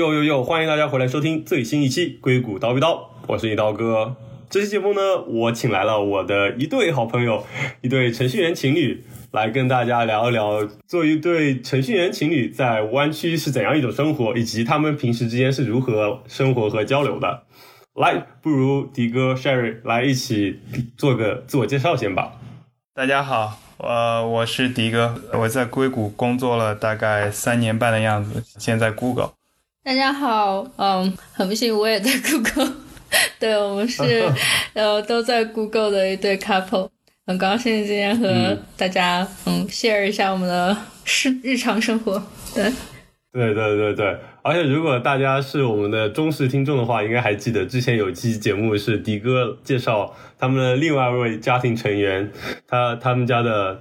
哟哟哟！欢迎大家回来收听最新一期《硅谷刀逼刀》，我是你刀哥。这期节目呢，我请来了我的一对好朋友，一对程序员情侣，来跟大家聊一聊，做一对程序员情侣在湾区是怎样一种生活，以及他们平时之间是如何生活和交流的。来，不如迪哥、Sherry 来一起做个自我介绍先吧。大家好，呃，我是迪哥，我在硅谷工作了大概三年半的样子，现在 Google。大家好，嗯，很不幸我也在 Google，对我们是 呃都在 Google 的一对 couple，很高兴今天和大家嗯 share 一下我们的日日常生活，对。对对对对，而且如果大家是我们的忠实听众的话，应该还记得之前有期节目是迪哥介绍他们的另外一位家庭成员，他他们家的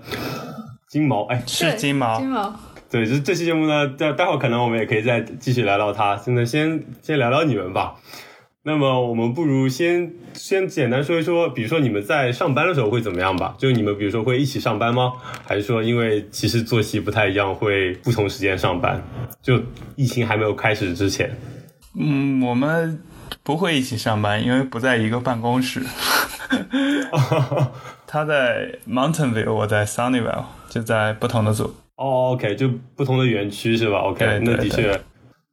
金毛，哎，是金毛，金毛，对，这这期节目呢，待待会儿可能我们也可以再继续聊聊他，现在先先聊聊你们吧。那么我们不如先先简单说一说，比如说你们在上班的时候会怎么样吧？就你们比如说会一起上班吗？还是说因为其实作息不太一样，会不同时间上班？就疫情还没有开始之前，嗯，我们不会一起上班，因为不在一个办公室。他在 Mountain View，我在 Sunnyvale，就在不同的组。哦，OK，就不同的园区是吧？OK，那的确。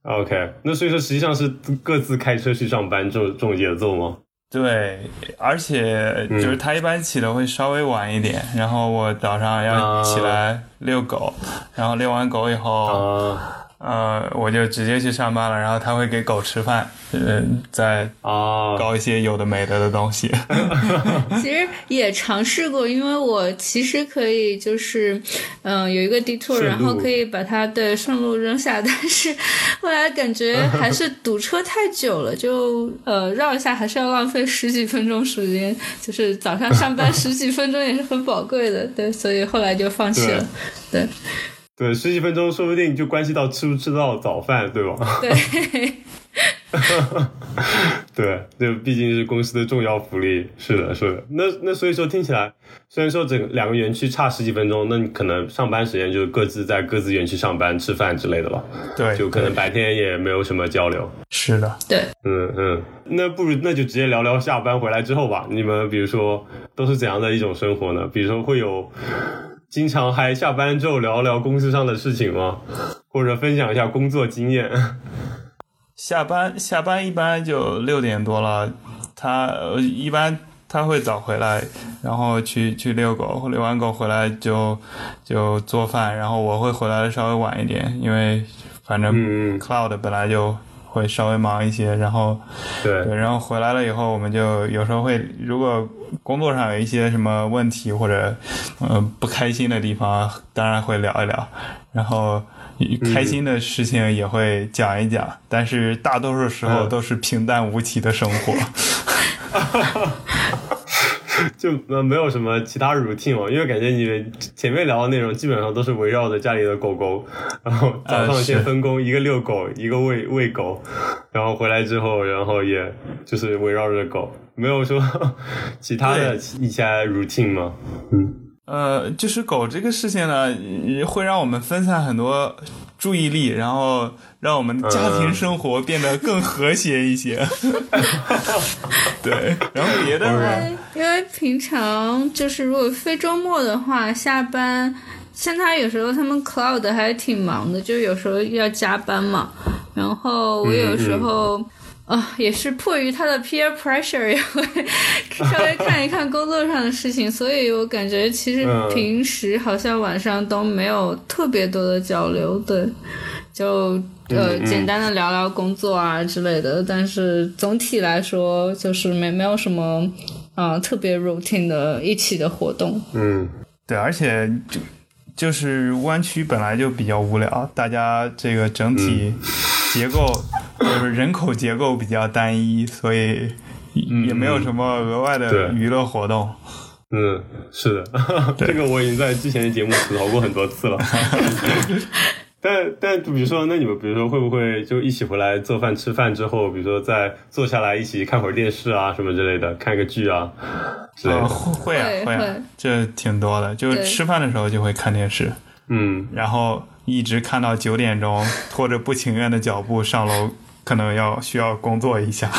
OK，那所以说实际上是各自开车去上班这种这种节奏吗？对，而且就是他一般起的会稍微晚一点，然后我早上要起来遛狗，然后遛完狗以后。呃，我就直接去上班了，然后他会给狗吃饭，嗯，再啊搞一些有的没的的东西。其实也尝试过，因为我其实可以就是，嗯，有一个 detour，然后可以把它的顺路扔下，但是后来感觉还是堵车太久了，就呃绕一下还是要浪费十几分钟时间，就是早上上班十几分钟也是很宝贵的，对，所以后来就放弃了，对。对，十几分钟说不定就关系到吃不吃到早饭，对吧？对，对，这毕竟是公司的重要福利。是的，是的。那那所以说听起来，虽然说整两个园区差十几分钟，那你可能上班时间就各自在各自园区上班、吃饭之类的了。对，就可能白天也没有什么交流。是的，对，嗯嗯。那不如那就直接聊聊下班回来之后吧。你们比如说都是怎样的一种生活呢？比如说会有。经常还下班之后聊聊公司上的事情吗？或者分享一下工作经验？下班下班一般就六点多了，他一般他会早回来，然后去去遛狗，遛完狗回来就就做饭，然后我会回来的稍微晚一点，因为反正 Cloud 本来就。会稍微忙一些，然后，对，然后回来了以后，我们就有时候会，如果工作上有一些什么问题或者，呃，不开心的地方，当然会聊一聊，然后开心的事情也会讲一讲，但是大多数时候都是平淡无奇的生活。就呃没有什么其他 routine 哦，因为感觉你们前面聊的内容基本上都是围绕着家里的狗狗，然后早上先分工，一个遛狗，一个喂喂狗，然后回来之后，然后也就是围绕着狗，没有说 其他的一些 routine 吗？嗯。呃，就是狗这个事情呢，会让我们分散很多注意力，然后让我们家庭生活变得更和谐一些。对，然后别的呢？因为平常就是如果非周末的话，下班像他有时候他们 cloud 还挺忙的，就有时候要加班嘛。然后我有时候。啊，也是迫于他的 peer pressure，也会稍微看一看工作上的事情，所以我感觉其实平时好像晚上都没有特别多的交流，对，就呃简单的聊聊工作啊之类的，但是总体来说就是没没有什么呃特别 routine 的一起的活动。嗯，对，而且就就是湾区本来就比较无聊，大家这个整体结构。就是人口结构比较单一，所以也没有什么额外的娱乐活动。嗯，是的，这个我已经在之前的节目吐槽过很多次了。但但比如说，那你们比如说会不会就一起回来做饭吃饭之后，比如说再坐下来一起看会儿电视啊什么之类的，看个剧啊之类的？会啊会啊，这挺多的。就吃饭的时候就会看电视，嗯，然后。一直看到九点钟，拖着不情愿的脚步上楼，可能要需要工作一下。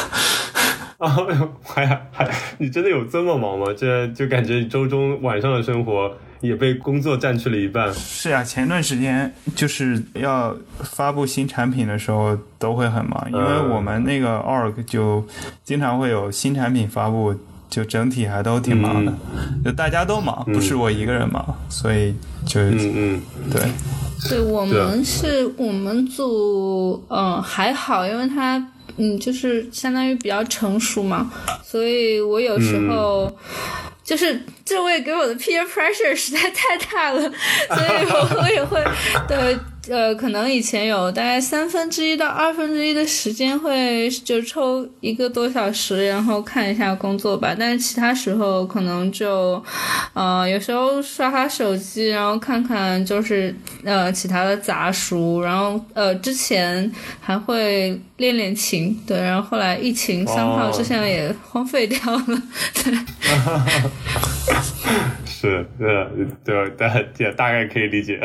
啊，还还，你真的有这么忙吗？这就感觉你周中晚上的生活也被工作占去了一半。是啊，前段时间就是要发布新产品的时候都会很忙，因为我们那个 org 就经常会有新产品发布，就整体还都挺忙的，就大家都忙，不是我一个人忙，所以就嗯嗯，对。对我们是我们组，嗯，还好，因为他，嗯，就是相当于比较成熟嘛，所以我有时候。就是这位给我的 peer pressure 实在太大了，所以我我也会对呃，可能以前有大概三分之一到二分之一的时间会就抽一个多小时，然后看一下工作吧。但是其他时候可能就呃，有时候刷刷手机，然后看看就是呃其他的杂书，然后呃之前还会练练琴，对，然后后来疫情三号之前也荒废掉了，对。是，对，对，大也大概可以理解。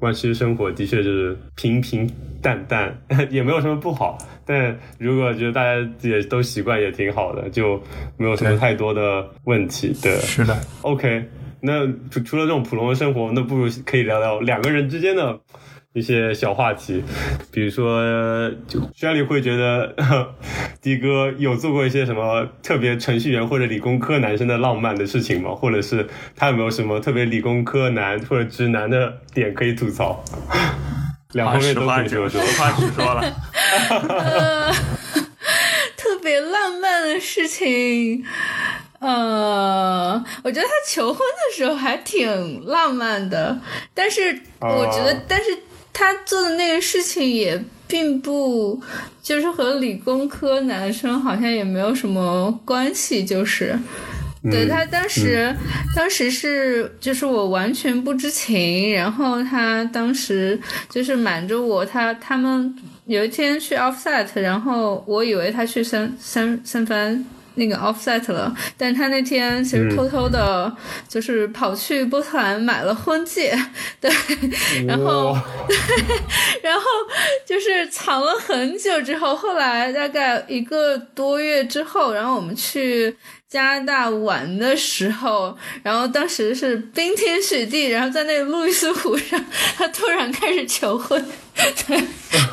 湾区生活的确就是平平淡淡，也没有什么不好。但如果觉得大家也都习惯，也挺好的，就没有什么太多的问题。对，是的。OK，那除除了这种普通的生活，那不如可以聊聊两个人之间的。一些小话题，比如说，就轩里会觉得 的哥有做过一些什么特别程序员或者理工科男生的浪漫的事情吗？或者是他有没有什么特别理工科男或者直男的点可以吐槽？两方面都可以说说。实话实说了。特别浪漫的事情，呃，我觉得他求婚的时候还挺浪漫的，但是我觉得，但是。他做的那个事情也并不，就是和理工科男生好像也没有什么关系，就是，对他当时，当时是就是我完全不知情，然后他当时就是瞒着我，他他们有一天去 offset，然后我以为他去三三三番。那个 offset 了，但他那天其实偷偷的，就是跑去波特兰买了婚戒，对，然后，然后就是藏了很久之后，后来大概一个多月之后，然后我们去加拿大玩的时候，然后当时是冰天雪地，然后在那个路易斯湖上，他突然开始求婚，对，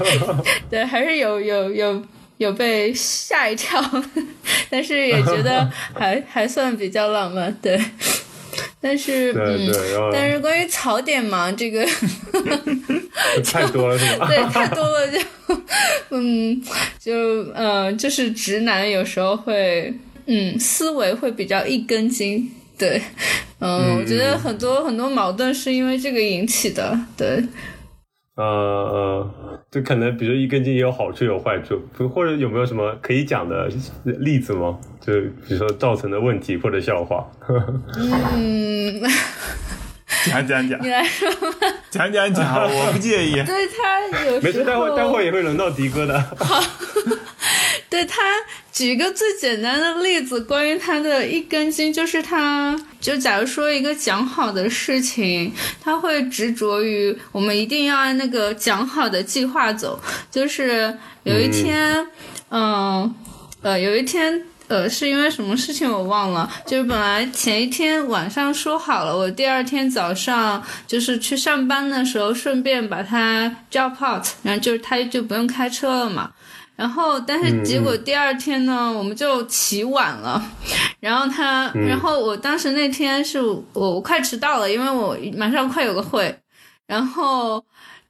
对，还是有有有。有被吓一跳，但是也觉得还 还算比较浪漫，对。但是，嗯，但是关于槽点嘛，这个 太多了，是吧？对，太多了，就，嗯，就，呃，就是直男有时候会，嗯，思维会比较一根筋，对，嗯，我觉得很多很多矛盾是因为这个引起的，对。呃呃，就可能，比如一根筋也有好处有坏处，或者有没有什么可以讲的例子吗？就比如说造成的问题或者笑话。嗯，讲讲讲，你来说吧。讲讲讲，我不介意。对他有没事，待会待会也会轮到迪哥的。好。对他举一个最简单的例子，关于他的一根筋，就是他就假如说一个讲好的事情，他会执着于我们一定要按那个讲好的计划走。就是有一天，嗯，呃，有一天，呃，是因为什么事情我忘了，就是本来前一天晚上说好了，我第二天早上就是去上班的时候顺便把他 drop out，然后就是他就不用开车了嘛。然后，但是结果第二天呢，我们就起晚了。然后他，然后我当时那天是我我快迟到了，因为我马上快有个会。然后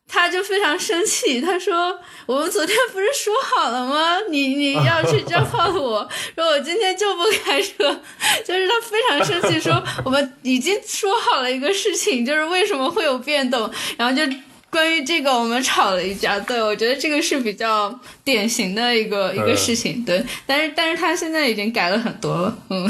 他就非常生气，他说：“我们昨天不是说好了吗？你你要去交炮我，说我今天就不开车。”就是他非常生气，说我们已经说好了一个事情，就是为什么会有变动，然后就。关于这个，我们吵了一架。对，我觉得这个是比较典型的一个一个事情。对，但是但是他现在已经改了很多了。嗯，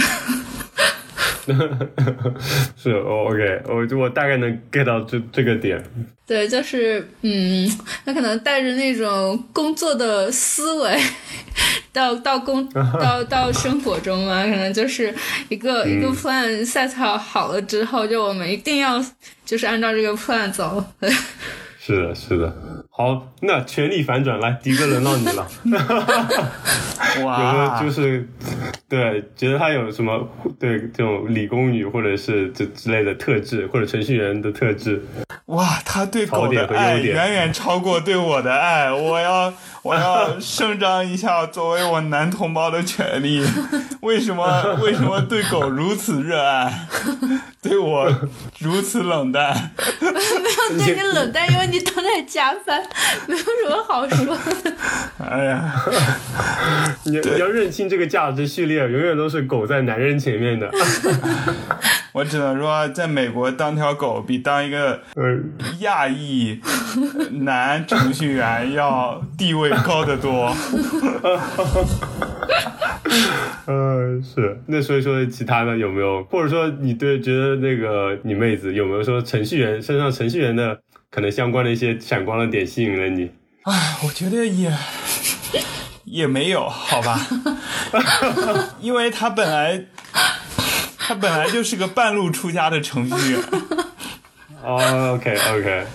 是 OK，我就我大概能 get 到这这个点。对，就是嗯，他可能带着那种工作的思维。到到工到到生活中嘛，可能就是一个、一个 plan set 好好了之后，就我们一定要就是按照这个 plan 走。是的，是的。好，那全力反转，来，迪哥轮到你了。有没有哇，就是对觉得他有什么对这种理工女或者是这之类的特质，或者程序员的特质？哇，他对狗的爱远远超过对我的爱，我要 我要声张一下作为我男同胞的权利。为什么为什么对狗如此热爱，对我如此冷淡？没有对你冷淡，因为你都在加班，没有什么好说的。哎呀，你你要认清这个价值序列，永远都是狗在男人前面的。我只能说，在美国当条狗比当一个嗯，亚裔男程序员要地位高得多。呃，是。那所以说其他的有没有，或者说你对觉得那个你妹子有没有说程序员身上程序员的可能相关的一些闪光的点吸引了你？哎，我觉得也也没有，好吧，因为他本来他本来就是个半路出家的程序员，哦，OK OK，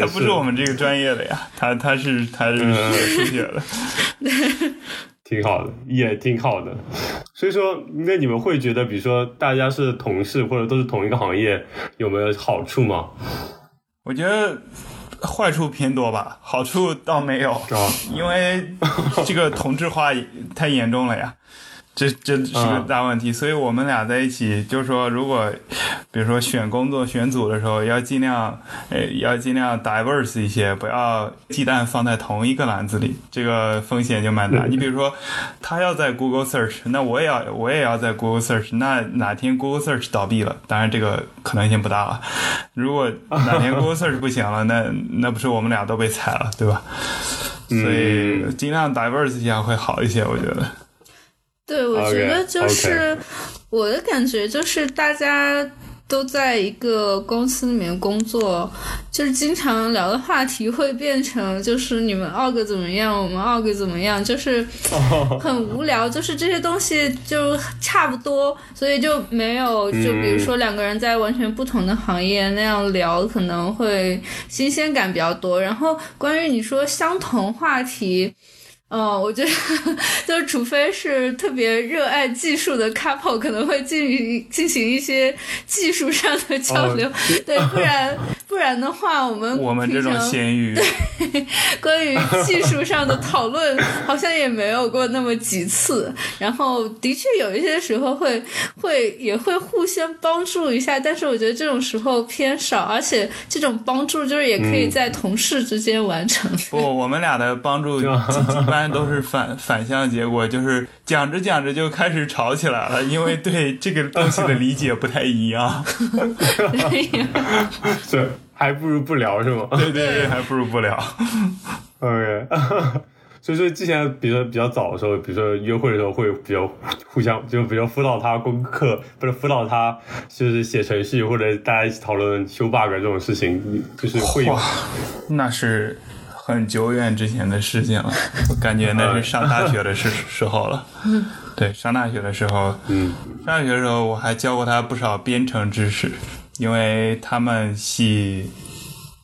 他不是我们这个专业的呀，他他是他是嗯学数学的。挺好的，也挺好的。所以说，那你们会觉得，比如说大家是同事或者都是同一个行业，有没有好处吗？我觉得坏处偏多吧，好处倒没有，啊，因为这个同质化太严重了呀。这这是个啊大问题，所以我们俩在一起，就是说，如果比如说选工作、选组的时候，要尽量，呃，要尽量 diverse 一些，不要鸡蛋放在同一个篮子里，这个风险就蛮大。你比如说，他要在 Google Search，那我也要我也要在 Google Search，那哪天 Google Search 倒闭了，当然这个可能性不大了。如果哪天 Google Search 不行了，那那不是我们俩都被踩了，对吧？所以尽量 diverse 一下会好一些，我觉得。对，我觉得就是我的感觉就是大家都在一个公司里面工作，就是经常聊的话题会变成就是你们 org 怎么样，我们 org 怎么样，就是很无聊，就是这些东西就差不多，所以就没有就比如说两个人在完全不同的行业那样聊，可能会新鲜感比较多。然后关于你说相同话题。嗯，我觉得就是，除非是特别热爱技术的 couple，可能会进行进行一些技术上的交流。哦对，不然不然的话，我们我们这种平常咸鱼，关于技术上的讨论好像也没有过那么几次。然后的确有一些时候会会也会互相帮助一下，但是我觉得这种时候偏少，而且这种帮助就是也可以在同事之间完成。不，我们俩的帮助 般都是反反向结果，就是讲着讲着就开始吵起来了，因为对这个东西的理解不太一样。是还不如不聊是吗 对对对，还不如不聊。？OK，所以说之前比如说比较早的时候，比如说约会的时候会比较互相，就比如辅导他功课，不是辅导他就是写程序，或者大家一起讨论修 bug 这种事情，就是会有哇，那是很久远之前的事情了，我感觉那是上大学的时 时候了。对，上大学的时候，嗯，上大学的时候我还教过他不少编程知识，因为他们系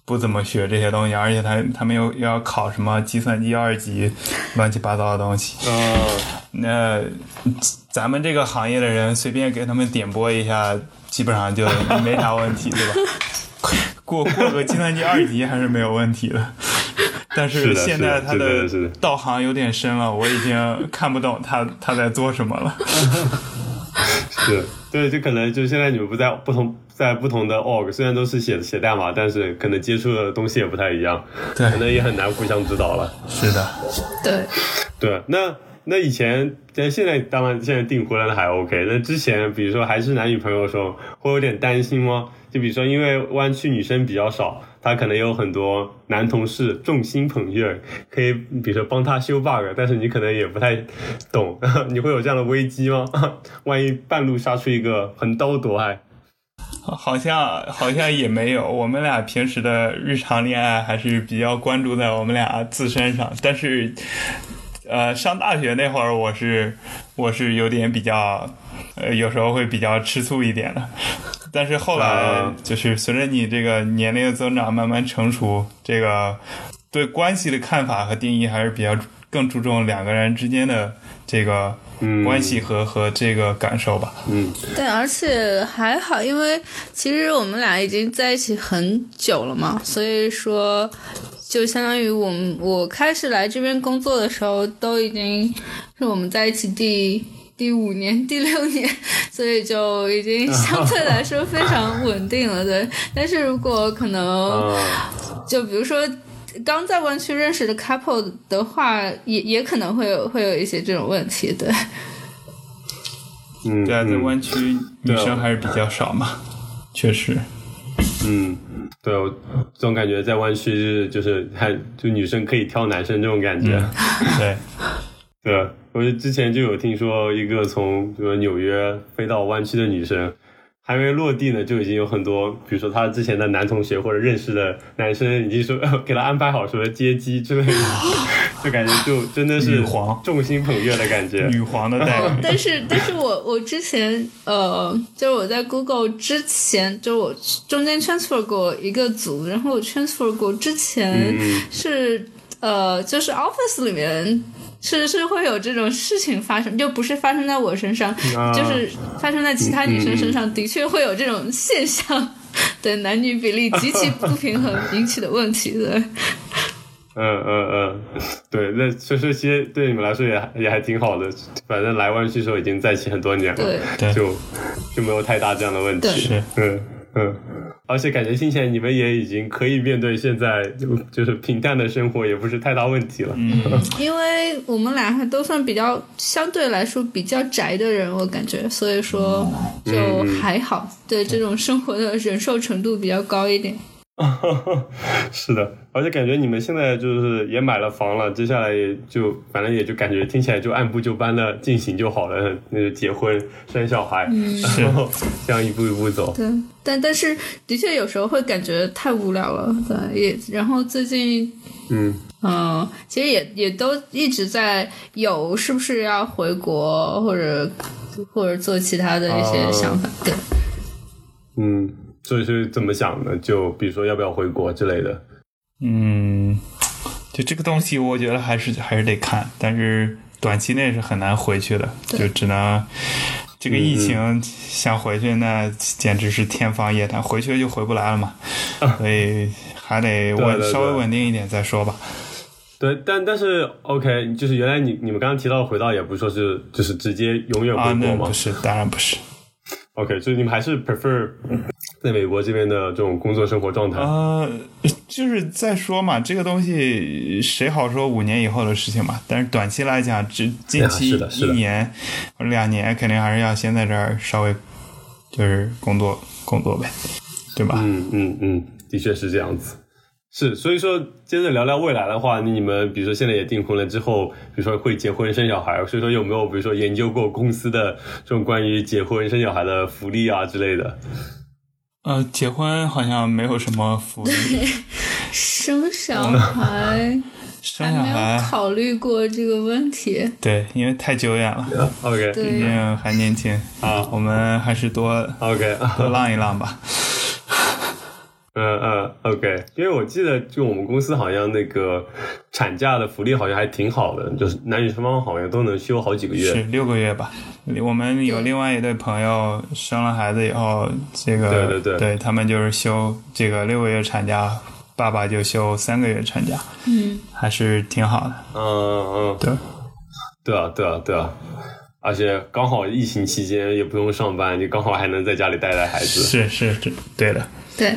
不怎么学这些东西，而且他他们又又要考什么计算机二级，乱七八糟的东西。嗯。那咱们这个行业的人随便给他们点拨一下，基本上就没啥问题，对吧？过过个计算机二级还是没有问题的。但是现在他是的是的是导航有点深了，我已经看不懂他他在做什么了。是，对，就可能就现在你们不在不同在不同的 org，虽然都是写写代码，但是可能接触的东西也不太一样，对可能也很难互相指导了。是的，对，对，那那以前，但现在当然现在订婚了还 OK，那之前比如说还是男女朋友的时候，会有点担心吗？就比如说，因为湾区女生比较少，他可能有很多男同事众星捧月，可以比如说帮他修 bug，但是你可能也不太懂，你会有这样的危机吗？万一半路杀出一个横刀夺爱，好像好像也没有。我们俩平时的日常恋爱还是比较关注在我们俩自身上，但是呃，上大学那会儿，我是我是有点比较，呃，有时候会比较吃醋一点的。但是后来啊就是随着你这个年龄的增长，慢慢成熟，这个对关系的看法和定义还是比较更注重两个人之间的这个嗯关系和、和这个感受吧。嗯对，而且还好，因为其实我们俩已经在一起很久了嘛，所以说就相当于我们我开始来这边工作的时候，都已经是我们在一起第第五年、第六年，所以就已经 相对来说非常稳定了。对，但是如果可能，啊就比如说。刚在湾区认识的 couple 的话，也也可能会有会有一些这种问题，对。嗯，对啊，在嗯湾区女生还是比较少嘛，确实。嗯，对，我总感觉在湾区是就是还就女生可以挑男生这种感觉。对，对，我就之前就有听说一个从比如纽约飞到湾区的女生，还没落地呢，就已经有很多，比如说他之前的男同学或者认识的男生，已经说 给他安排好什么接机之类的，就感觉就真的是女皇众星捧月的感觉。女皇的待遇。但是，但是我我之前呃，就是我在 Google 之前，就我中间 transfer 过一个组，然后我 transfer 过之前嗯是、呃，就是 Office 里面。是是会有这种事情发生，就不是发生在我身上，啊就是发生在其他女生身上，的确会有这种现象，对男女比例极其不平衡 引起的问题，对。嗯嗯嗯，对，那所以说其实对你们来说也也还挺好的，反正来湾区的时候已经在一起很多年了，对对就就没有太大这样的问题。是，嗯嗯，而且感觉听起来你们也已经可以面对现在就就是平淡的生活，也不是太大问题了。嗯，因为我们俩还都算比较相对来说比较宅的人，我感觉，所以说就还好，对这种生活的忍受程度比较高一点。是的，而且感觉你们现在就是也买了房了，接下来也就反正也就感觉听起来就按部就班的进行就好了，那就结婚生小孩，然后这样一步一步走。对，但但是的确有时候会感觉太无聊了，对，也然后最近。嗯嗯，其实也也都一直在有是不是要回国或者或者做其他的一些想法，对。嗯，所以是怎么想的？就比如说要不要回国之类的。嗯，就这个东西，我觉得还是还是得看，但是短期内是很难回去的，就只能这个疫情想回去，那简直是天方夜谭，回去就回不来了嘛，所以还得稳稍微稳定一点再说吧。对，但但是 OK，就是原来你你们刚刚提到的回到，也不是说是就是直接永远啊，回国吗、那不是，当然不是。OK，所以你们还是 prefer 在美国这边的这种工作生活状态。呃，就是再说嘛，这个东西谁好说五年以后的事情嘛？但是短期来讲，这近期是的是一年两年，肯定还是要先在这儿稍微就是工作工作呗，对吧？嗯嗯嗯，的确是这样子。是，所以说接着聊聊未来的话，你们比如说现在也订婚了之后，比如说会结婚生小孩，所以说有没有比如说研究过公司的这种关于结婚生小孩的福利啊之类的？呃，结婚好像没有什么福利，生小孩生还没有小孩考虑过这个问题。对，因为太久远了，OK 毕，竟还年轻啊我们还是多 OK，多浪一浪吧。嗯嗯，OK，因为我记得就我们公司好像那个产假的福利好像还挺好的，就是男女双方好像都能休好几个月是。六个月吧。我们有另外一对朋友生了孩子以后，这个对对对他们就是休这个六个月产假，爸爸就休三个月产假，嗯，还是挺好的。嗯嗯，对，对啊对啊对啊，而且刚好疫情期间也不用上班，就刚好还能在家里带带孩子。是是是，对的。对，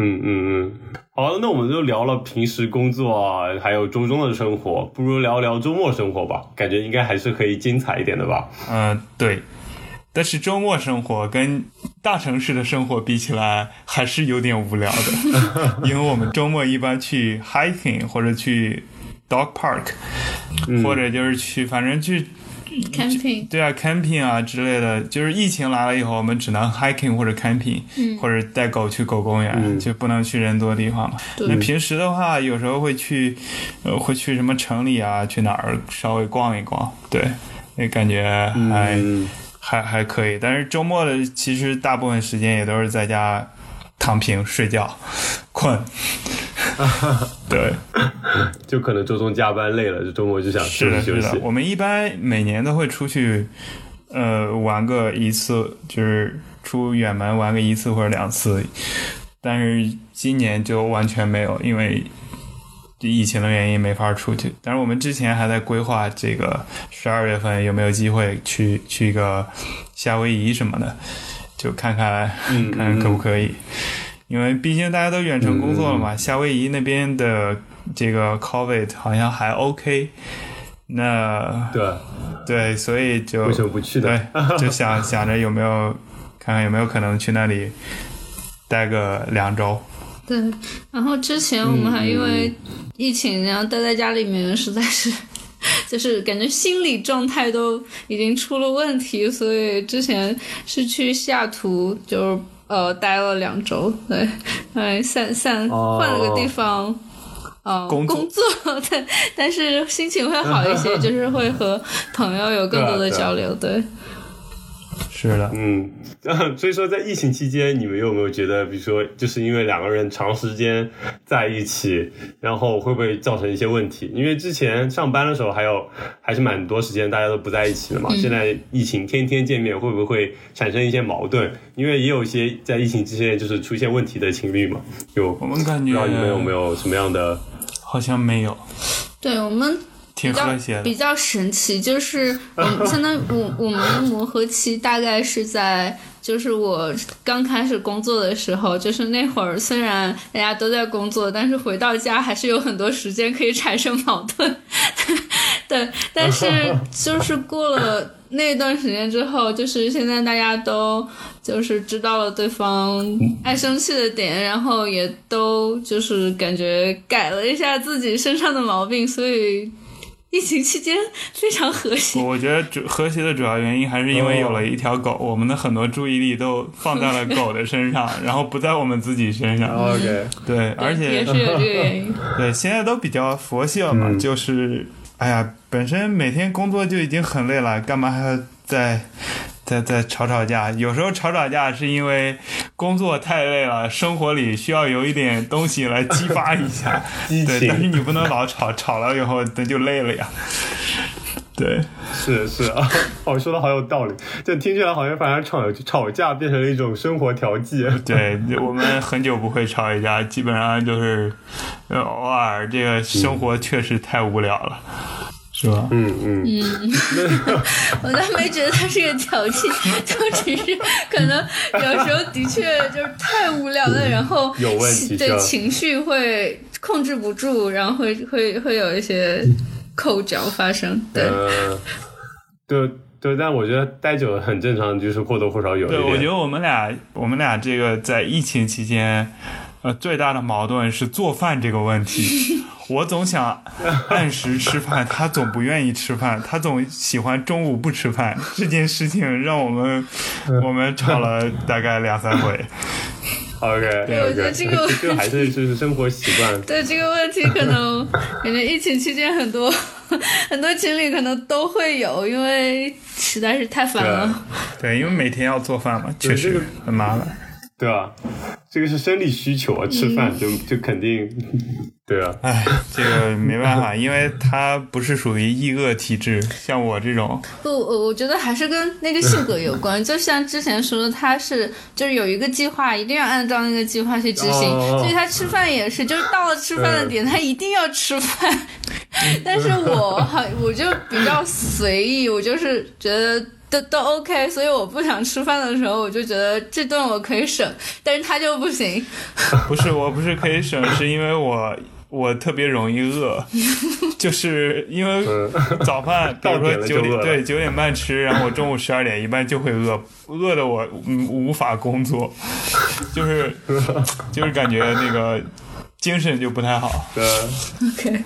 嗯嗯嗯，好，那我们就聊了平时工作啊，还有周中的生活，不如聊聊周末生活吧，感觉应该还是可以精彩一点的吧。嗯、对。但是周末生活跟大城市的生活比起来，还是有点无聊的，因为我们周末一般去 hiking 或者去 dog park，、或者就是去，反正去 camping，对啊，camping 啊之类的，就是疫情来了以后，我们只能 hiking 或者 camping，、或者带狗去狗公园，就不能去人多的地方嘛。那平时的话，有时候会去，呃，会去什么城里啊，去哪儿稍微逛一逛，对，那感觉还、嗯，还还可以。但是周末的其实大部分时间也都是在家躺平睡觉、困。对，就可能周中加班累了，就周末就想休息休息。。我们一般每年都会出去，呃，玩个一次，就是出远门玩个一次或者两次。但是今年就完全没有，因为疫情的原因没法出去。但是我们之前还在规划这个十二月份有没有机会去去一个夏威夷什么的，就看看、嗯看看可不可以。因为毕竟大家都远程工作了嗯嘛，夏威夷那边的这个 COVID 好像还 OK。那对，对，所以就为什么不去呢？对，就想 想着有没有看看有没有可能去那里待个两周。对。然后之前我们还因为疫情，然后待在家里面，实在是。就是感觉心理状态都已经出了问题，所以之前是去西雅图，就是呃待了两周，对，哎散散哦。换了个地方，呃工作。对，但是心情会好一些，就是会和朋友有更多的交流，对。是的，嗯，所以说在疫情期间，你们有没有觉得，比如说，就是因为两个人长时间在一起，然后会不会造成一些问题？因为之前上班的时候还有还是蛮多时间大家都不在一起的嘛，现在疫情天天见面，会不会产生一些矛盾？因为也有一些在疫情之前就是出现问题的情侣嘛，有我们感觉不知道你们有没有什么样的？好像没有，对我们挺比较和谐的比。较神奇，就是我相当于我我们的磨合期大概是在。就是我刚开始工作的时候，就是那会儿，虽然大家都在工作，但是回到家还是有很多时间可以产生矛盾。对，但是就是过了那段时间之后，就是现在大家都就是知道了对方爱生气的点，然后也都就是感觉改了一下自己身上的毛病，所以 疫情期间非常和谐。我觉得主和谐的主要原因还是因为有了一条狗，我们的很多注意力都放在了狗的身上，然后不在我们自己身上。OK，对，而且也是有这个原因。对，现在都比较佛系了嘛，嗯就是，哎呀，本身每天工作就已经很累了，干嘛还要再再再吵吵架？有时候吵吵架是因为工作太累了，生活里需要有一点东西来激发一下。对，但是你不能老吵，吵了以后那就累了呀。对，是是啊，我，说的好有道理，这听起来好像反而吵吵架变成了一种生活调剂。对，我们很久不会吵一架，基本上就是，呃，偶尔这个生活确实太无聊了，是吧？嗯嗯嗯，我倒没觉得他是个调剂，就只是可能有时候的确就是太无聊了，然后有问题对情绪会控制不住，然后会会会有一些口角发生。对，呃，对对，但我觉得待久了很正常，就是或多或少有一对，我觉得我们俩，我们俩这个在疫情期间，呃，最大的矛盾是做饭这个问题。我总想按时吃饭，他总不愿意吃饭，他总喜欢中午不吃饭。这件事情让我们 我们吵了大概两三回。OK，对我觉得这个这个还是就是生活习惯。对这个问题，可能感觉疫情期间很多 很多情侣可能都会有，因为实在是太烦了。对，因为每天要做饭嘛，确实很麻烦。对啊，这个是生理需求啊，吃饭就就肯定，对啊，哎，这个没办法，因为他不是属于易饿体质，像我这种，不，我我觉得还是跟那个性格有关。就像之前说的，他是就是有一个计划，一定要按照那个计划去执行，哦所以他吃饭也是，就是到了吃饭的点，他一定要吃饭。但是我好，我就比较随意，我就是觉得。都都 OK，所以我不想吃饭的时候，我就觉得这顿我可以省，但是他就不行。不是我不是可以省，是因为我我特别容易饿，就是因为嗯早饭，比如说九点对九点半吃，然后我中午十二点一般就会饿，饿的我嗯无法工作，就是就是感觉那个精神就不太好。对，OK，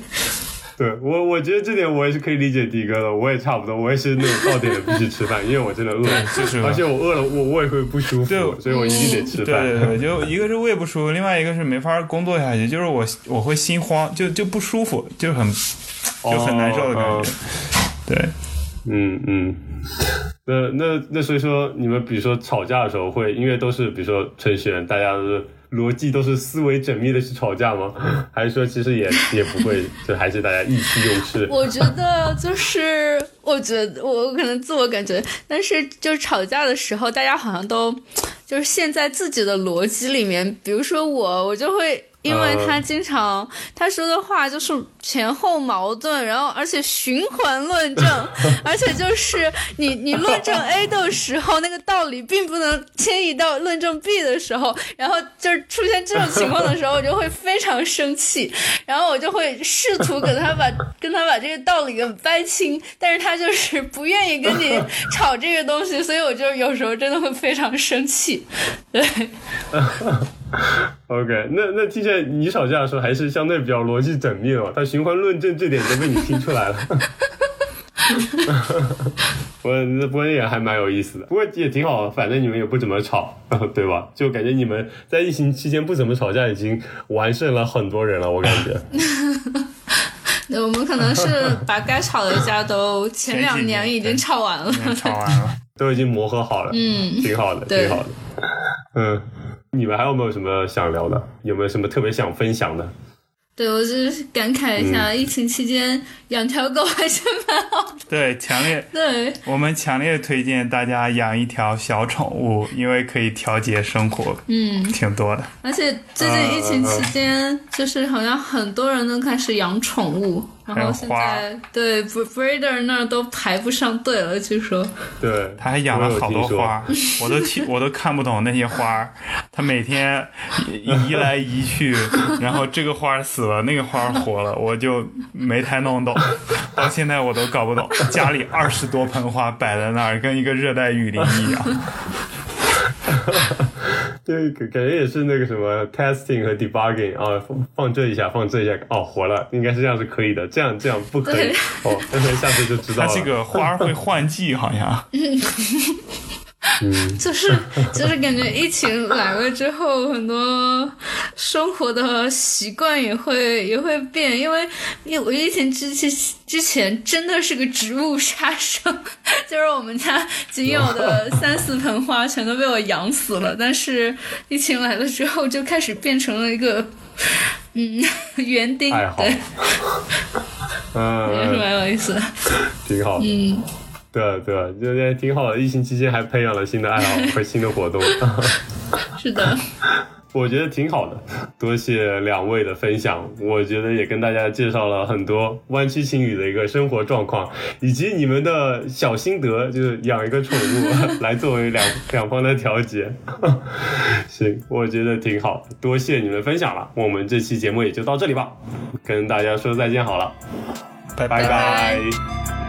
对我，我觉得这点我也是可以理解迪哥的，我也差不多，我也是那种到点了必须吃饭，因为我真的饿，就是而且我饿了，我我也会不舒服，对所以我一定得吃对饭。对对，就一个是胃不舒服，另外一个是没法工作下去，就是我我会心慌，就就不舒服，就很就很难受的感哦觉。对，嗯嗯，那那那所以说，你们比如说吵架的时候会，因为都是比如说程序员，大家都是逻辑都是思维缜密的去吵架吗？还是说其实也也不会，就还是大家意气用事？我觉得就是，我觉得我可能自我感觉，但是就是吵架的时候，大家好像都就是陷在自己的逻辑里面。比如说我，我就会。因为他经常他说的话就是前后矛盾，然后而且循环论证，而且就是你你论证 A 的时候，那个道理并不能迁移到论证 B 的时候，然后就是出现这种情况的时候，我就会非常生气，然后我就会试图给他把跟他把这个道理给掰清，但是他就是不愿意跟你 吵这个东西，所以我就有时候真的会非常生气，对。OK，那那听起来你吵架的时候还是相对比较逻辑缜密的嘛？他循环论证这点都被你听出来了。我那不过也还蛮有意思的，不过也挺好，反正你们也不怎么吵，对吧？就感觉你们在疫情期间不怎么吵架，已经完胜了很多人了，我感觉。对，我们可能是把该吵的架都 前两年已经吵完了。吵完了。都已经磨合好了，嗯，挺好的，挺好的。嗯，你们还有没有什么想聊的？有没有什么特别想分享的？对，我就是感慨一下，疫情期间养条狗还是蛮好的。对，强烈，对，我们强烈推荐大家养一条小宠物，因为可以调节生活，嗯，挺多的。而且最近疫情期间，就是好像很多人都开始养宠物，然后现在对 breeder 那儿都排不上队了，据说。对，他还养了好多花儿，我都听 我都看不懂那些花儿。他每天移移来移去，然后这个花儿死了，那个花儿活了，我就没太弄懂。到现在我都搞不懂，家里二十多盆花摆在那儿，跟一个热带雨林一样。对，感感觉也是那个什么 testing 和 debugging 啊，放放这一下，放这一下，哦，活了，应该是这样是可以的，这样这样不可以，哦，那下次就知道了。它这个花会换季，好像。就是就是感觉疫情来了之后，很多生活的习惯也会也会变，因为因为我疫情之前之前真的是个植物杀手，就是我们家仅有的 三四盆花全都被我养死了，但是疫情来了之后，就开始变成了一个嗯园丁，对，嗯，也是蛮有意思？的，挺好的。嗯。对对，就也挺好的。疫情期间还培养了新的爱好 和新的活动，是的，我觉得挺好的。多谢两位的分享，我觉得也跟大家介绍了很多湾区情侣的一个生活状况，以及你们的小心得，就是养一个宠物来作为两两方的调节。行，我觉得挺好，多谢你们分享了。我们这期节目也就到这里吧，跟大家说再见好了，拜拜拜拜